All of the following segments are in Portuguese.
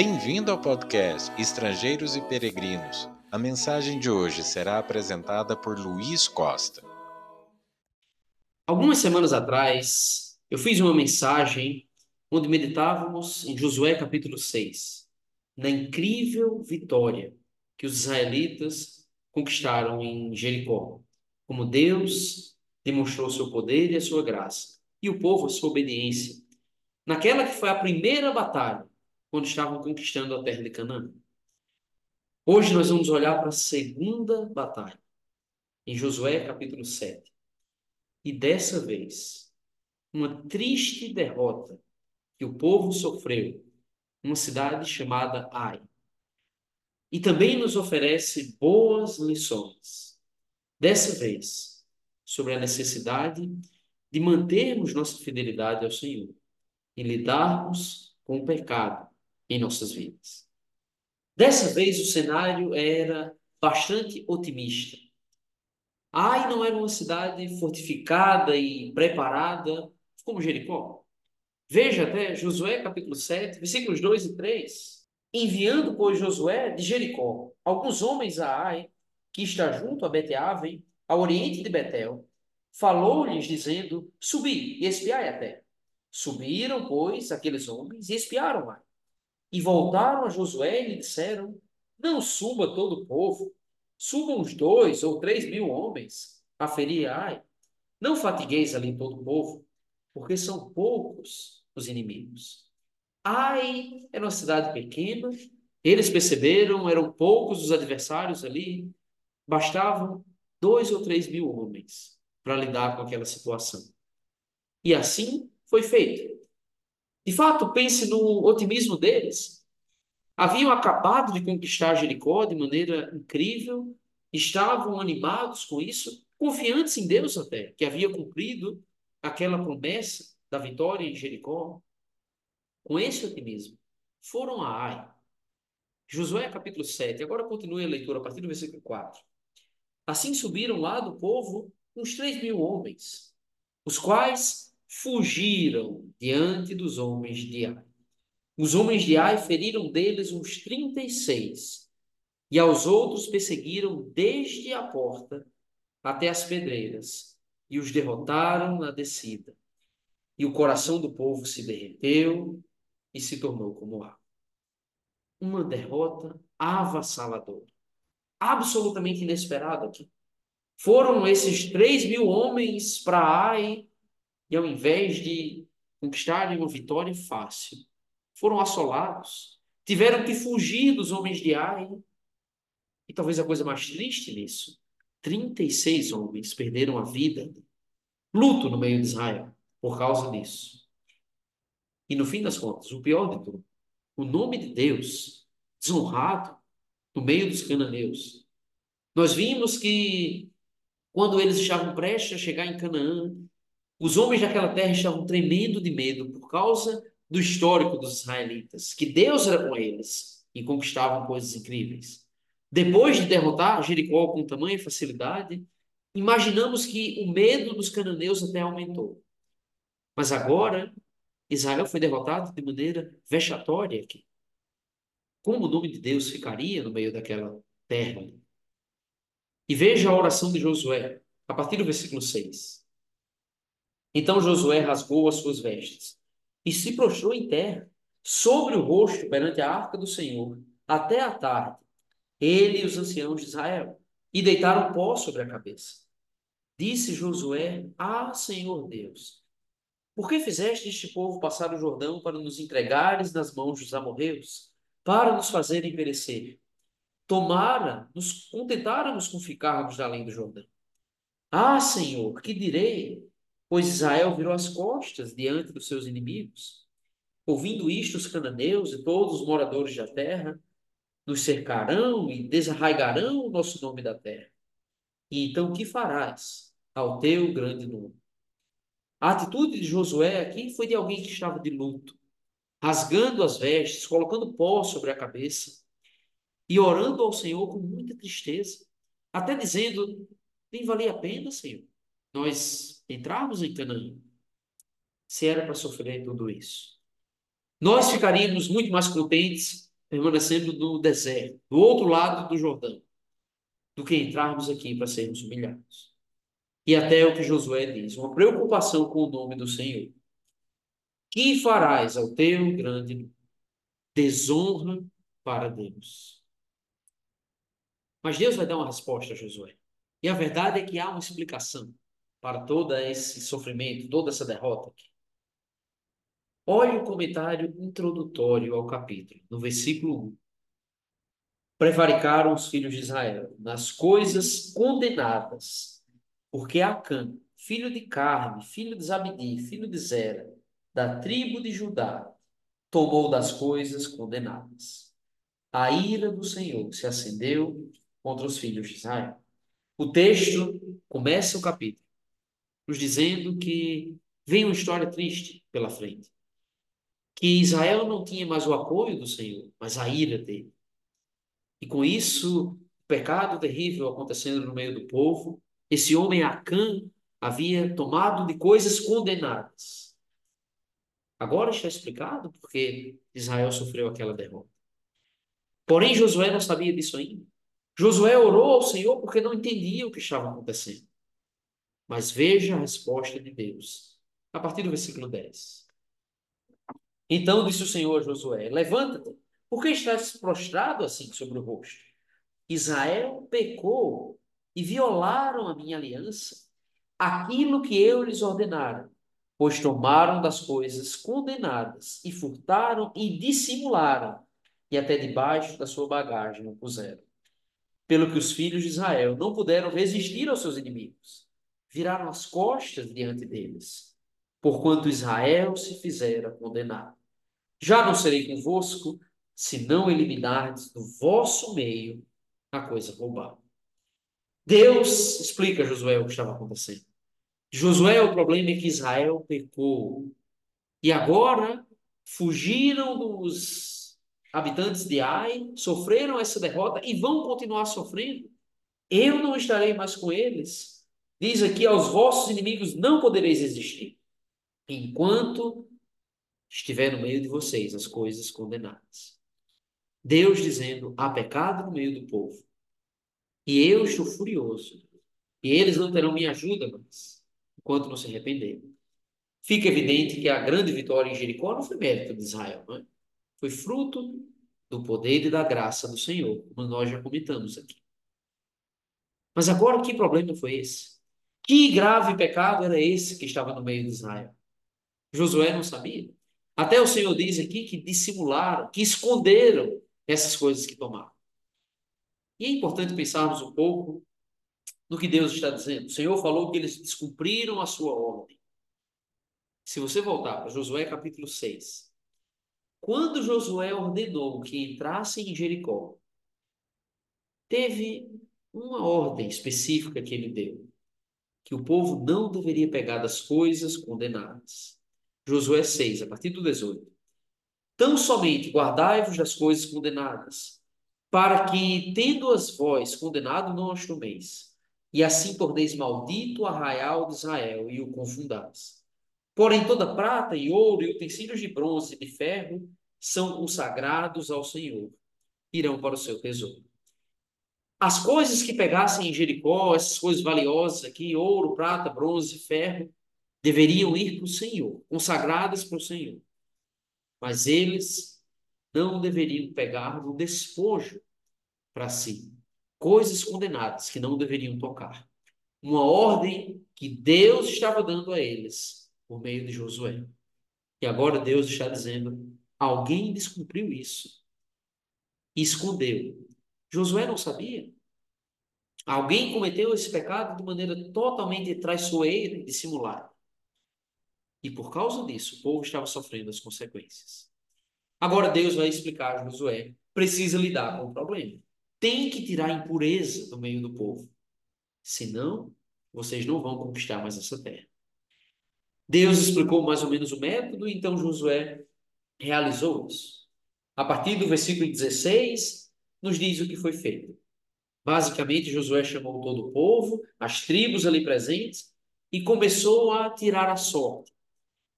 Bem-vindo ao podcast Estrangeiros e Peregrinos. A mensagem de hoje será apresentada por Luiz Costa. Algumas semanas atrás, eu fiz uma mensagem onde meditávamos em Josué capítulo 6, na incrível vitória que os israelitas conquistaram em Jericó, como Deus demonstrou seu poder e a sua graça, e o povo a sua obediência, naquela que foi a primeira batalha quando estavam conquistando a terra de Canaã. Hoje nós vamos olhar para a segunda batalha, em Josué capítulo 7. E dessa vez, uma triste derrota que o povo sofreu numa cidade chamada Ai. E também nos oferece boas lições. Dessa vez, sobre a necessidade de mantermos nossa fidelidade ao Senhor e lidarmos com o pecado em nossas vidas. Dessa vez o cenário era bastante otimista. Ai não era uma cidade fortificada e preparada como Jericó. Veja até Josué capítulo 7, versículos 2 e 3. Enviando, pois, Josué de Jericó alguns homens a Ai, que está junto a Beteaven, ao oriente de Betel, falou-lhes dizendo: Subi e espiai a terra. Subiram, pois, aqueles homens e espiaram Ai. E voltaram a Josué e lhe disseram: Não suba todo o povo, subam uns dois ou três mil homens a ferir Ai. Não fatigueis ali todo o povo, porque são poucos os inimigos. Ai era uma cidade pequena, eles perceberam, eram poucos os adversários ali, bastavam dois ou três mil homens para lidar com aquela situação. E assim foi feito. De fato, pense no otimismo deles. Haviam acabado de conquistar Jericó de maneira incrível, estavam animados com isso, confiantes em Deus até, que havia cumprido aquela promessa da vitória em Jericó. Com esse otimismo, foram a Ai. Josué capítulo 7, agora continue a leitura a partir do versículo 4. Assim subiram lá do povo uns três mil homens, os quais fugiram diante dos homens de Ai. Os homens de Ai feriram deles uns trinta e seis, e aos outros perseguiram desde a porta até as pedreiras, e os derrotaram na descida. E o coração do povo se derreteu e se tornou como água. Uma derrota avassaladora, absolutamente inesperada. Foram esses três mil homens para Ai e ao invés de conquistarem uma vitória fácil, foram assolados, tiveram que fugir dos homens de Ai. E talvez a coisa mais triste nisso, 36 homens perderam a vida, luto no meio de Israel, por causa disso. E no fim das contas, o pior de tudo, o nome de Deus desonrado no meio dos cananeus. Nós vimos que quando eles estavam prestes a chegar em Canaã, os homens daquela terra estavam tremendo de medo por causa do histórico dos israelitas, que Deus era com eles e conquistavam coisas incríveis. Depois de derrotar Jericó com tamanha facilidade, imaginamos que o medo dos cananeus até aumentou. Mas agora, Israel foi derrotado de maneira vexatória aqui. Como o nome de Deus ficaria no meio daquela terra? E veja a oração de Josué, a partir do versículo 6. Então Josué rasgou as suas vestes e se prostrou em terra, sobre o rosto perante a arca do Senhor, até a tarde, ele e os anciãos de Israel, e deitaram pó sobre a cabeça. Disse Josué: Ah, Senhor Deus, por que fizeste este povo passar o Jordão para nos entregares nas mãos dos amorreus, para nos fazerem perecer? Tomara, nos contentáramos com ficarmos além do Jordão. Ah, Senhor, que direi? Pois Israel virou as costas diante dos seus inimigos. Ouvindo isto, os cananeus e todos os moradores da terra nos cercarão e desarraigarão o nosso nome da terra. E então que farás ao teu grande nome? A atitude de Josué aqui foi de alguém que estava de luto, rasgando as vestes, colocando pó sobre a cabeça e orando ao Senhor com muita tristeza, até dizendo: nem valia a pena, Senhor, nós entrarmos em Canaã, se era para sofrer tudo isso. Nós ficaríamos muito mais contentes permanecendo no deserto, do outro lado do Jordão, do que entrarmos aqui para sermos humilhados. E até o que Josué diz, uma preocupação com o nome do Senhor. Que farás ao teu grande desonra para Deus? Mas Deus vai dar uma resposta a Josué. E a verdade é que há uma explicação para todo esse sofrimento, toda essa derrota. Olhe o comentário introdutório ao capítulo, no versículo 1. Prevaricaram os filhos de Israel nas coisas condenadas, porque Acã, filho de Carme, filho de Zabdi, filho de Zera, da tribo de Judá, tomou das coisas condenadas. A ira do Senhor se acendeu contra os filhos de Israel. O texto começa o capítulo nos dizendo que vem uma história triste pela frente que Israel não tinha mais o apoio do Senhor, mas a ira dele. E com isso, o pecado terrível acontecendo no meio do povo, esse homem Acã havia tomado de coisas condenadas. Agora está explicado porque Israel sofreu aquela derrota. Porém, Josué não sabia disso ainda. Josué orou ao Senhor porque não entendia o que estava acontecendo. Mas veja a resposta de Deus, a partir do versículo 10. Então disse o Senhor a Josué: Levanta-te, porque estás prostrado assim sobre o rosto? Israel pecou e violaram a minha aliança, aquilo que eu lhes ordenara, pois tomaram das coisas condenadas e furtaram e dissimularam, e até debaixo da sua bagagem o puseram. Pelo que os filhos de Israel não puderam resistir aos seus inimigos, viraram as costas diante deles, porquanto Israel se fizera condenado. Já não serei convosco, se não eliminardes do vosso meio a coisa roubada. Deus explica a Josué o que estava acontecendo. Josué, o problema é que Israel pecou. E agora fugiram dos habitantes de Ai, sofreram essa derrota e vão continuar sofrendo. Eu não estarei mais com eles. Diz aqui: aos vossos inimigos não podereis existir, enquanto estiver no meio de vocês as coisas condenadas. Deus dizendo: há pecado no meio do povo. E eu estou furioso. E eles não terão minha ajuda mais, enquanto não se arrependerem. Fica evidente que a grande vitória em Jericó não foi mérito de Israel, não é? Foi fruto do poder e da graça do Senhor, como nós já comentamos aqui. Mas agora que problema foi esse? Que grave pecado era esse que estava no meio de Israel? Josué não sabia. Até o Senhor diz aqui que dissimularam, que esconderam essas coisas que tomaram. E é importante pensarmos um pouco no que Deus está dizendo. O Senhor falou que eles descumpriram a sua ordem. Se você voltar para Josué capítulo 6, quando Josué ordenou que entrassem em Jericó, teve uma ordem específica que ele deu, que o povo não deveria pegar das coisas condenadas. Josué 6, a partir do 18. Tão somente guardai-vos das coisas condenadas, para que, tendo-as vós condenado, não as tomeis, e assim torneis maldito o arraial de Israel e o confundais. Porém, toda prata e ouro e utensílios de bronze e de ferro são consagrados ao Senhor, irão para o seu tesouro. As coisas que pegassem em Jericó, essas coisas valiosas aqui, ouro, prata, bronze, ferro, deveriam ir para o Senhor, consagradas para o Senhor. Mas eles não deveriam pegar no despojo para si, coisas condenadas que não deveriam tocar. Uma ordem que Deus estava dando a eles por meio de Josué. E agora Deus está dizendo: alguém descumpriu isso escondeu. Josué não sabia. Alguém cometeu esse pecado de maneira totalmente traiçoeira e dissimulada. E por causa disso, o povo estava sofrendo as consequências. Agora Deus vai explicar a Josué, precisa lidar com o problema. Tem que tirar a impureza do meio do povo. Senão, vocês não vão conquistar mais essa terra. Deus explicou mais ou menos o método, então Josué realizou isso. A partir do versículo 16, nos diz o que foi feito. Basicamente, Josué chamou todo o povo, as tribos ali presentes, e começou a tirar a sorte.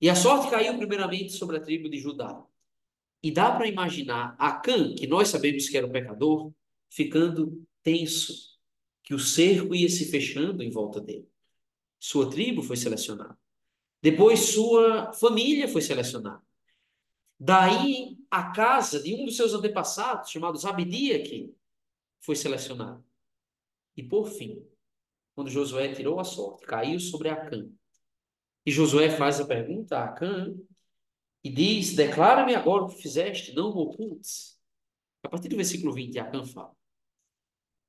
E a sorte caiu primeiramente sobre a tribo de Judá. E dá para imaginar Acã, que nós sabemos que era um pecador, ficando tenso, que o cerco ia se fechando em volta dele. Sua tribo foi selecionada. Depois sua família foi selecionada. Daí a casa de um dos seus antepassados, chamado Zabidiaque, foi selecionada. E por fim, quando Josué tirou a sorte, caiu sobre Acã. E Josué faz a pergunta a Acã e diz: Declara-me agora o que fizeste, não o ocultes. A partir do versículo 20, Acã fala.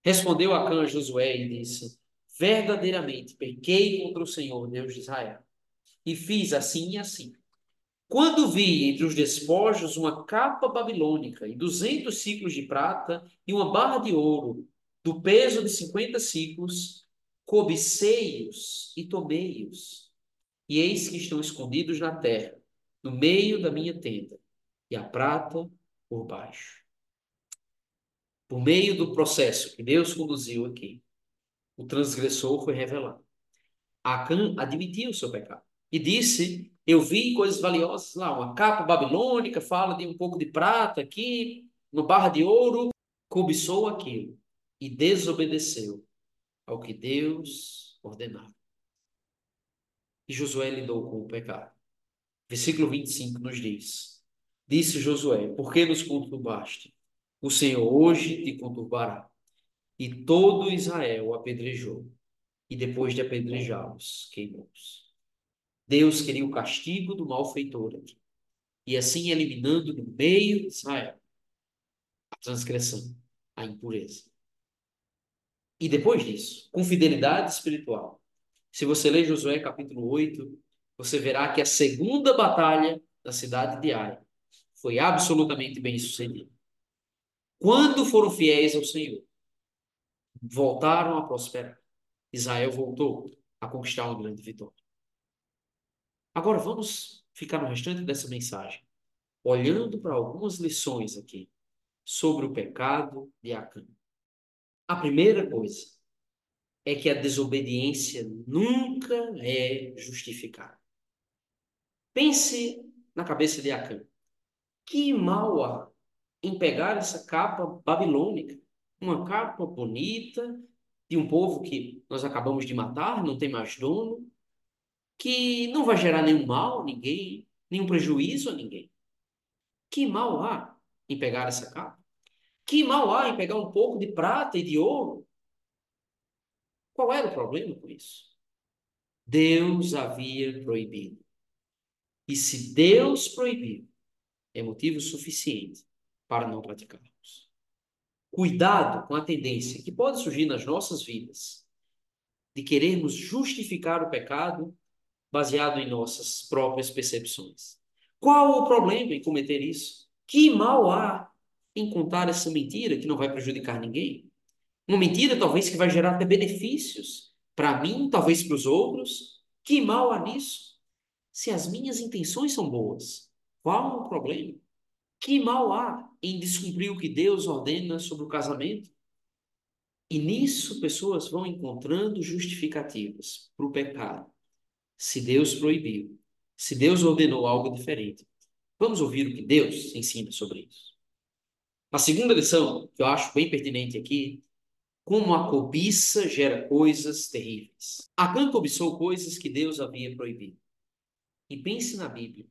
Respondeu Acã a Josué e disse: Verdadeiramente pequei contra o Senhor, Deus de Israel, e fiz assim e assim. Quando vi entre os despojos uma capa babilônica e duzentos ciclos de prata e uma barra de ouro do peso de cinquenta ciclos, cobicei-os e tomei-os. E eis que estão escondidos na terra, no meio da minha tenda, e a prata por baixo. Por meio do processo que Deus conduziu aqui, o transgressor foi revelado. Acã admitiu o seu pecado e disse: Eu vi coisas valiosas lá, uma capa babilônica, fala de um pouco de prata aqui, uma barra de ouro. Cobiçou aquilo e desobedeceu ao que Deus ordenava. E Josué lidou com o pecado. Versículo 25 nos diz: Disse Josué: Por que nos conturbaste? O Senhor hoje te conturbará. E todo Israel apedrejou, e depois de apedrejá-los, queimou-os. Deus queria o castigo do malfeitor aqui, e assim eliminando do meio de Israel a transgressão, a impureza. E depois disso, com fidelidade espiritual, se você ler Josué capítulo 8, você verá que a segunda batalha da cidade de Ai foi absolutamente bem sucedida. Quando foram fiéis ao Senhor, voltaram a prosperar. Israel voltou a conquistar uma grande vitória. Agora vamos ficar no restante dessa mensagem, olhando para algumas lições aqui sobre o pecado de Acã. A primeira coisa é que a desobediência nunca é justificada. Pense na cabeça de Acã. Que mal há em pegar essa capa babilônica, uma capa bonita de um povo que nós acabamos de matar, não tem mais dono, que não vai gerar nenhum mal a ninguém, nenhum prejuízo a ninguém. Que mal há em pegar essa capa? Que mal há em pegar um pouco de prata e de ouro? Qual era o problema com isso? Deus havia proibido. E se Deus proibiu, é motivo suficiente para não praticarmos. Cuidado com a tendência que pode surgir nas nossas vidas de querermos justificar o pecado baseado em nossas próprias percepções. Qual o problema em cometer isso? Que mal há em contar essa mentira que não vai prejudicar ninguém? Uma mentira talvez que vai gerar até benefícios para mim, talvez para os outros. Que mal há nisso? Se as minhas intenções são boas, qual o problema? Que mal há em descumprir o que Deus ordena sobre o casamento? E nisso pessoas vão encontrando justificativas para o pecado. Se Deus proibiu, se Deus ordenou algo diferente. Vamos ouvir o que Deus ensina sobre isso. A segunda lição, que eu acho bem pertinente aqui, como a cobiça gera coisas terríveis. Acã cobiçou coisas que Deus havia proibido. E pense na Bíblia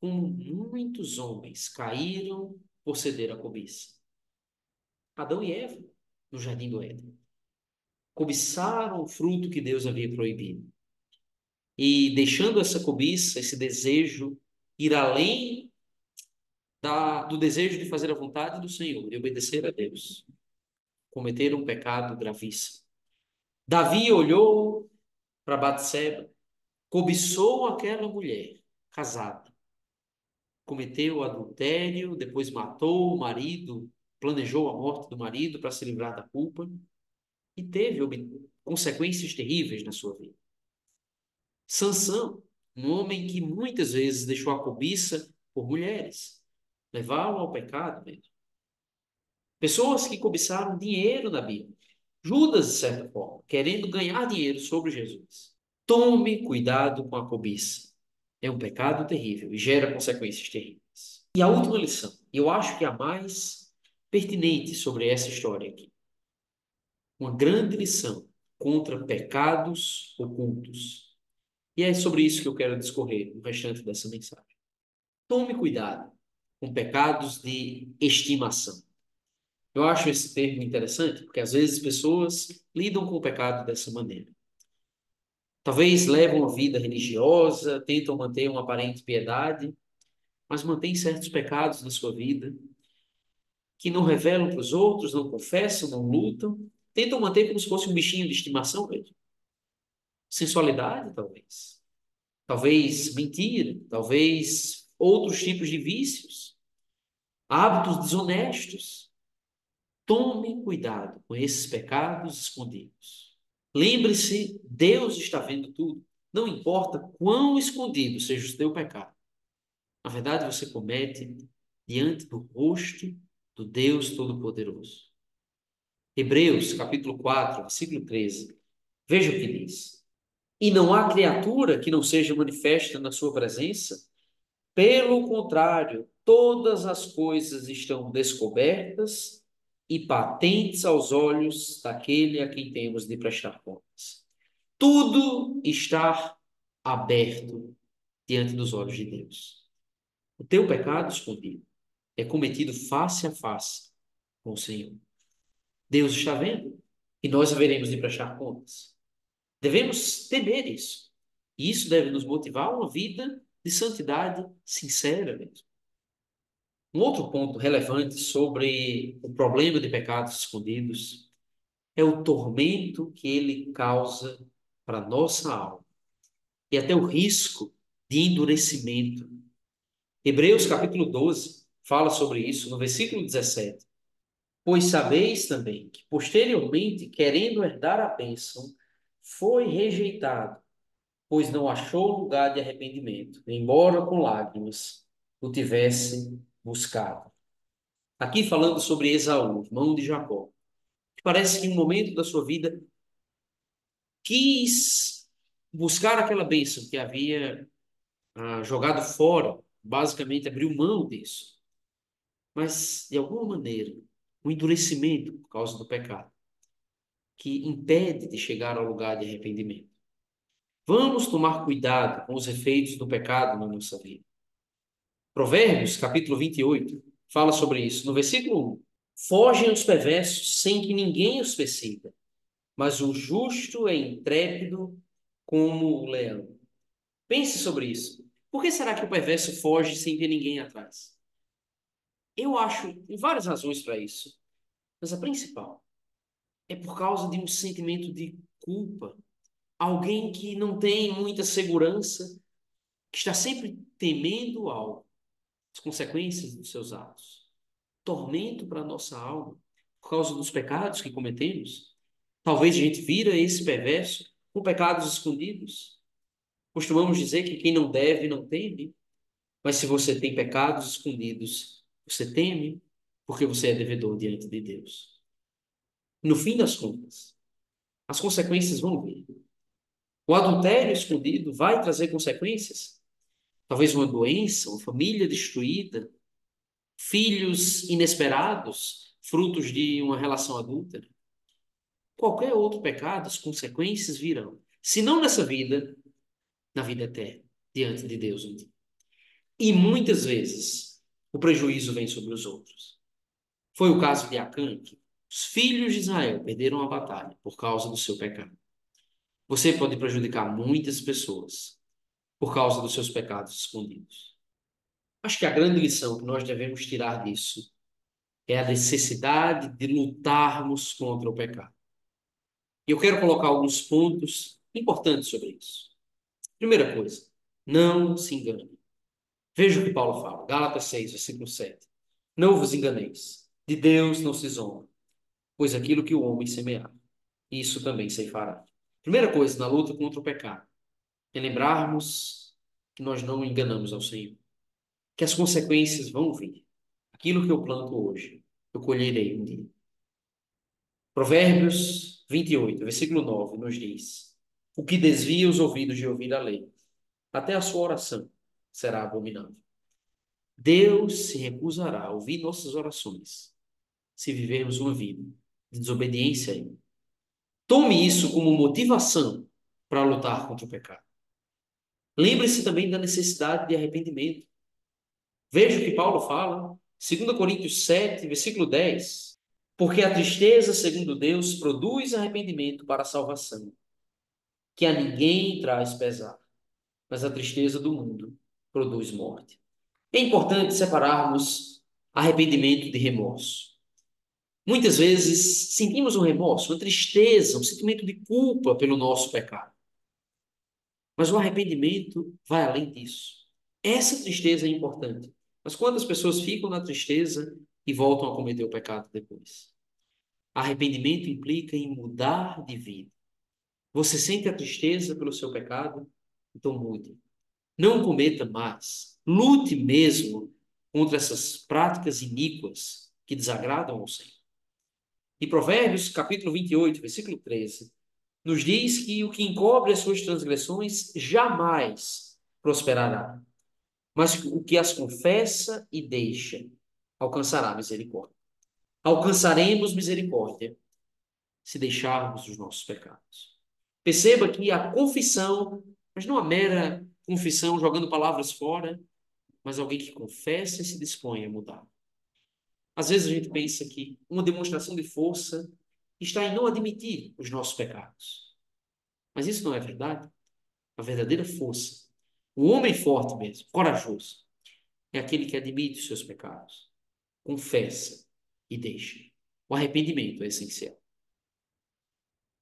como muitos homens caíram por ceder à cobiça. Adão e Eva, no jardim do Éden, cobiçaram o fruto que Deus havia proibido. E deixando essa cobiça, esse desejo, ir além da, do desejo de fazer a vontade do Senhor e obedecer a Deus, cometeram um pecado gravíssimo. Davi olhou para Batseba, cobiçou aquela mulher casada cometeu adultério, depois matou o marido, planejou a morte do marido para se livrar da culpa e teve consequências terríveis na sua vida. Sansão, um homem que muitas vezes deixou a cobiça por mulheres, levá-lo ao pecado mesmo. Pessoas que cobiçaram dinheiro na Bíblia. Judas, de certa forma, querendo ganhar dinheiro sobre Jesus. Tome cuidado com a cobiça é um pecado terrível e gera consequências terríveis. E a última lição, eu acho que a mais pertinente sobre essa história aqui. Uma grande lição contra pecados ocultos. E é sobre isso que eu quero discorrer no restante dessa mensagem. Tome cuidado com pecados de estimação. Eu acho esse termo interessante porque às vezes pessoas lidam com o pecado dessa maneira. Talvez levam uma vida religiosa, tentam manter uma aparente piedade, mas mantêm certos pecados na sua vida que não revelam para os outros, não confessam, não lutam, tentam manter como se fosse um bichinho de estimação mesmo. Sensualidade, talvez. Talvez mentira, talvez outros tipos de vícios, hábitos desonestos. Tome cuidado com esses pecados escondidos. Lembre-se, Deus está vendo tudo. Não importa quão escondido seja o teu pecado. Na verdade, você comete diante do rosto do Deus Todo-Poderoso. Hebreus, capítulo 4, versículo 13. Veja o que diz. E não há criatura que não seja manifesta na sua presença. Pelo contrário, todas as coisas estão descobertas e patentes aos olhos daquele a quem temos de prestar contas. Tudo está aberto diante dos olhos de Deus. O teu pecado escondido é cometido face a face com o Senhor. Deus está vendo e nós haveremos de prestar contas. Devemos temer isso. E isso deve nos motivar a uma vida de santidade sincera mesmo. Um outro ponto relevante sobre o problema de pecados escondidos é o tormento que ele causa para a nossa alma e até o risco de endurecimento Hebreus capítulo 12 fala sobre isso no versículo 17. Pois sabeis também que posteriormente, querendo herdar a bênção, foi rejeitado, pois não achou lugar de arrependimento, embora com lágrimas o tivesse buscado. Aqui falando sobre Esaú, irmão de Jacó, parece que em um momento da sua vida quis buscar aquela bênção que havia ah, jogado fora basicamente abriu mão disso. Mas, de alguma maneira, o um endurecimento por causa do pecado, que impede de chegar ao lugar de arrependimento. Vamos tomar cuidado com os efeitos do pecado na nossa vida. Provérbios, capítulo 28, fala sobre isso. No versículo 1, fogem os perversos sem que ninguém os persiga, mas o justo é intrépido como o leão. Pense sobre isso. Por que será que o perverso foge sem ver ninguém atrás? Eu acho várias razões para isso, mas a principal é por causa de um sentimento de culpa. Alguém que não tem muita segurança, que está sempre temendo algo, as consequências dos seus atos. Tormento para a nossa alma, por causa dos pecados que cometemos. Talvez a gente vira esse perverso com pecados escondidos Costumamos dizer que quem não deve não teme, mas se você tem pecados escondidos, você teme porque você é devedor diante de Deus. No fim das contas, as consequências vão vir. O adultério escondido vai trazer consequências. Talvez uma doença, uma família destruída, filhos inesperados, frutos de uma relação adúltera. Qualquer outro pecado, as consequências virão. Se não nessa vida, na vida eterna, diante de Deus. E muitas vezes o prejuízo vem sobre os outros. Foi o caso de Acã, que os filhos de Israel perderam a batalha por causa do seu pecado. Você pode prejudicar muitas pessoas por causa dos seus pecados escondidos. Acho que a grande lição que nós devemos tirar disso é a necessidade de lutarmos contra o pecado. E eu quero colocar alguns pontos importantes sobre isso. Primeira coisa, não se engane. Veja o que Paulo fala, Gálatas 6, versículo 7. Não vos enganeis, de Deus não se zomba, pois aquilo que o homem semear, isso também se fará. Primeira coisa na luta contra o pecado é lembrarmos que nós não enganamos ao Senhor, que as consequências vão vir. Aquilo que eu planto hoje, eu colherei um dia. Provérbios 28, versículo 9, nos diz: o que desvia os ouvidos de ouvir a lei. Até a sua oração será abominável. Deus se recusará a ouvir nossas orações se vivermos uma vida de desobediência. Tome isso como motivação para lutar contra o pecado. Lembre-se também da necessidade de arrependimento. Veja o que Paulo fala, 2 Coríntios 7, versículo 10. Porque a tristeza, segundo Deus, produz arrependimento para a salvação, que a ninguém traz pesar, mas a tristeza do mundo produz morte. É importante separarmos arrependimento de remorso. Muitas vezes sentimos um remorso, uma tristeza, um sentimento de culpa pelo nosso pecado. Mas o arrependimento vai além disso. Essa tristeza é importante. Mas quantas pessoas ficam na tristeza e voltam a cometer o pecado depois? Arrependimento implica em mudar de vida. Você sente a tristeza pelo seu pecado? Então mude. Não cometa mais. Lute mesmo contra essas práticas iníquas que desagradam ao Senhor. E Provérbios, capítulo 28, versículo 13, nos diz que o que encobre as suas transgressões jamais prosperará, mas o que as confessa e deixa alcançará misericórdia. Alcançaremos misericórdia se deixarmos os nossos pecados. Perceba que a confissão, mas não a mera confissão jogando palavras fora, mas alguém que confessa e se dispõe a mudar. Às vezes a gente pensa que uma demonstração de força está em não admitir os nossos pecados. Mas isso não é verdade. A verdadeira força, o homem forte mesmo, corajoso, é aquele que admite os seus pecados, confessa e deixa. O arrependimento é essencial.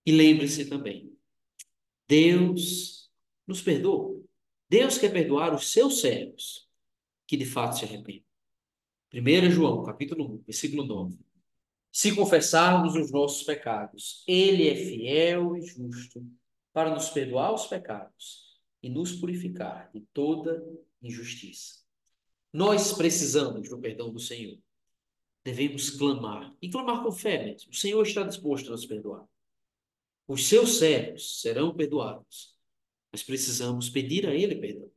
E lembre-se também, Deus nos perdoa. Deus quer perdoar os seus servos que de fato se arrependam. 1 João, capítulo 1, versículo 9. Se confessarmos os nossos pecados, Ele é fiel e justo para nos perdoar os pecados e nos purificar de toda injustiça. Nós precisamos do perdão do Senhor. Devemos clamar, e clamar com fé mesmo. O Senhor está disposto a nos perdoar. Os seus servos serão perdoados, mas precisamos pedir a Ele perdão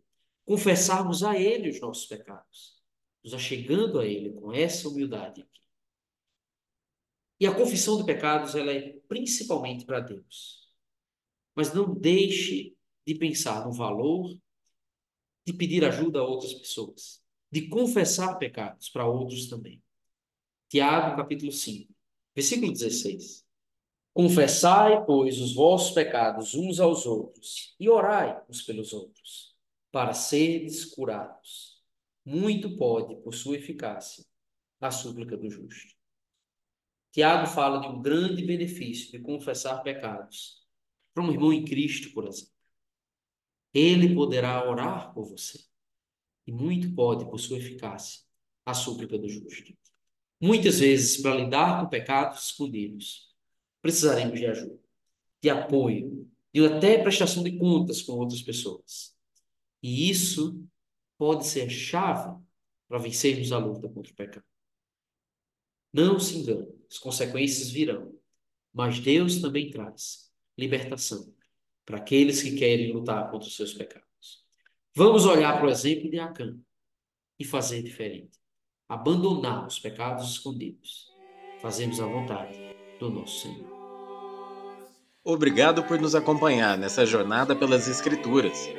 confessarmos a Ele os nossos pecados, nos achegando a Ele com essa humildade aqui. E a confissão de pecados, ela é principalmente para Deus. Mas não deixe de pensar no valor de pedir ajuda a outras pessoas, de confessar pecados para outros também. Tiago, capítulo 5, versículo 16. Confessai, pois, os vossos pecados uns aos outros e orai uns pelos outros para seres curados. Muito pode, por sua eficácia, a súplica do justo. Tiago fala de um grande benefício de confessar pecados para um irmão em Cristo, por exemplo. Ele poderá orar por você. E muito pode, por sua eficácia, a súplica do justo. Muitas vezes, para lidar com pecados escondidos, precisaremos de ajuda, de apoio, de até prestação de contas com outras pessoas. E isso pode ser chave para vencermos a luta contra o pecado. Não se engane, as consequências virão, mas Deus também traz libertação para aqueles que querem lutar contra os seus pecados. Vamos olhar para o exemplo de Acã e fazer diferente. Abandonar os pecados escondidos. Fazemos a vontade do nosso Senhor. Obrigado por nos acompanhar nessa jornada pelas Escrituras.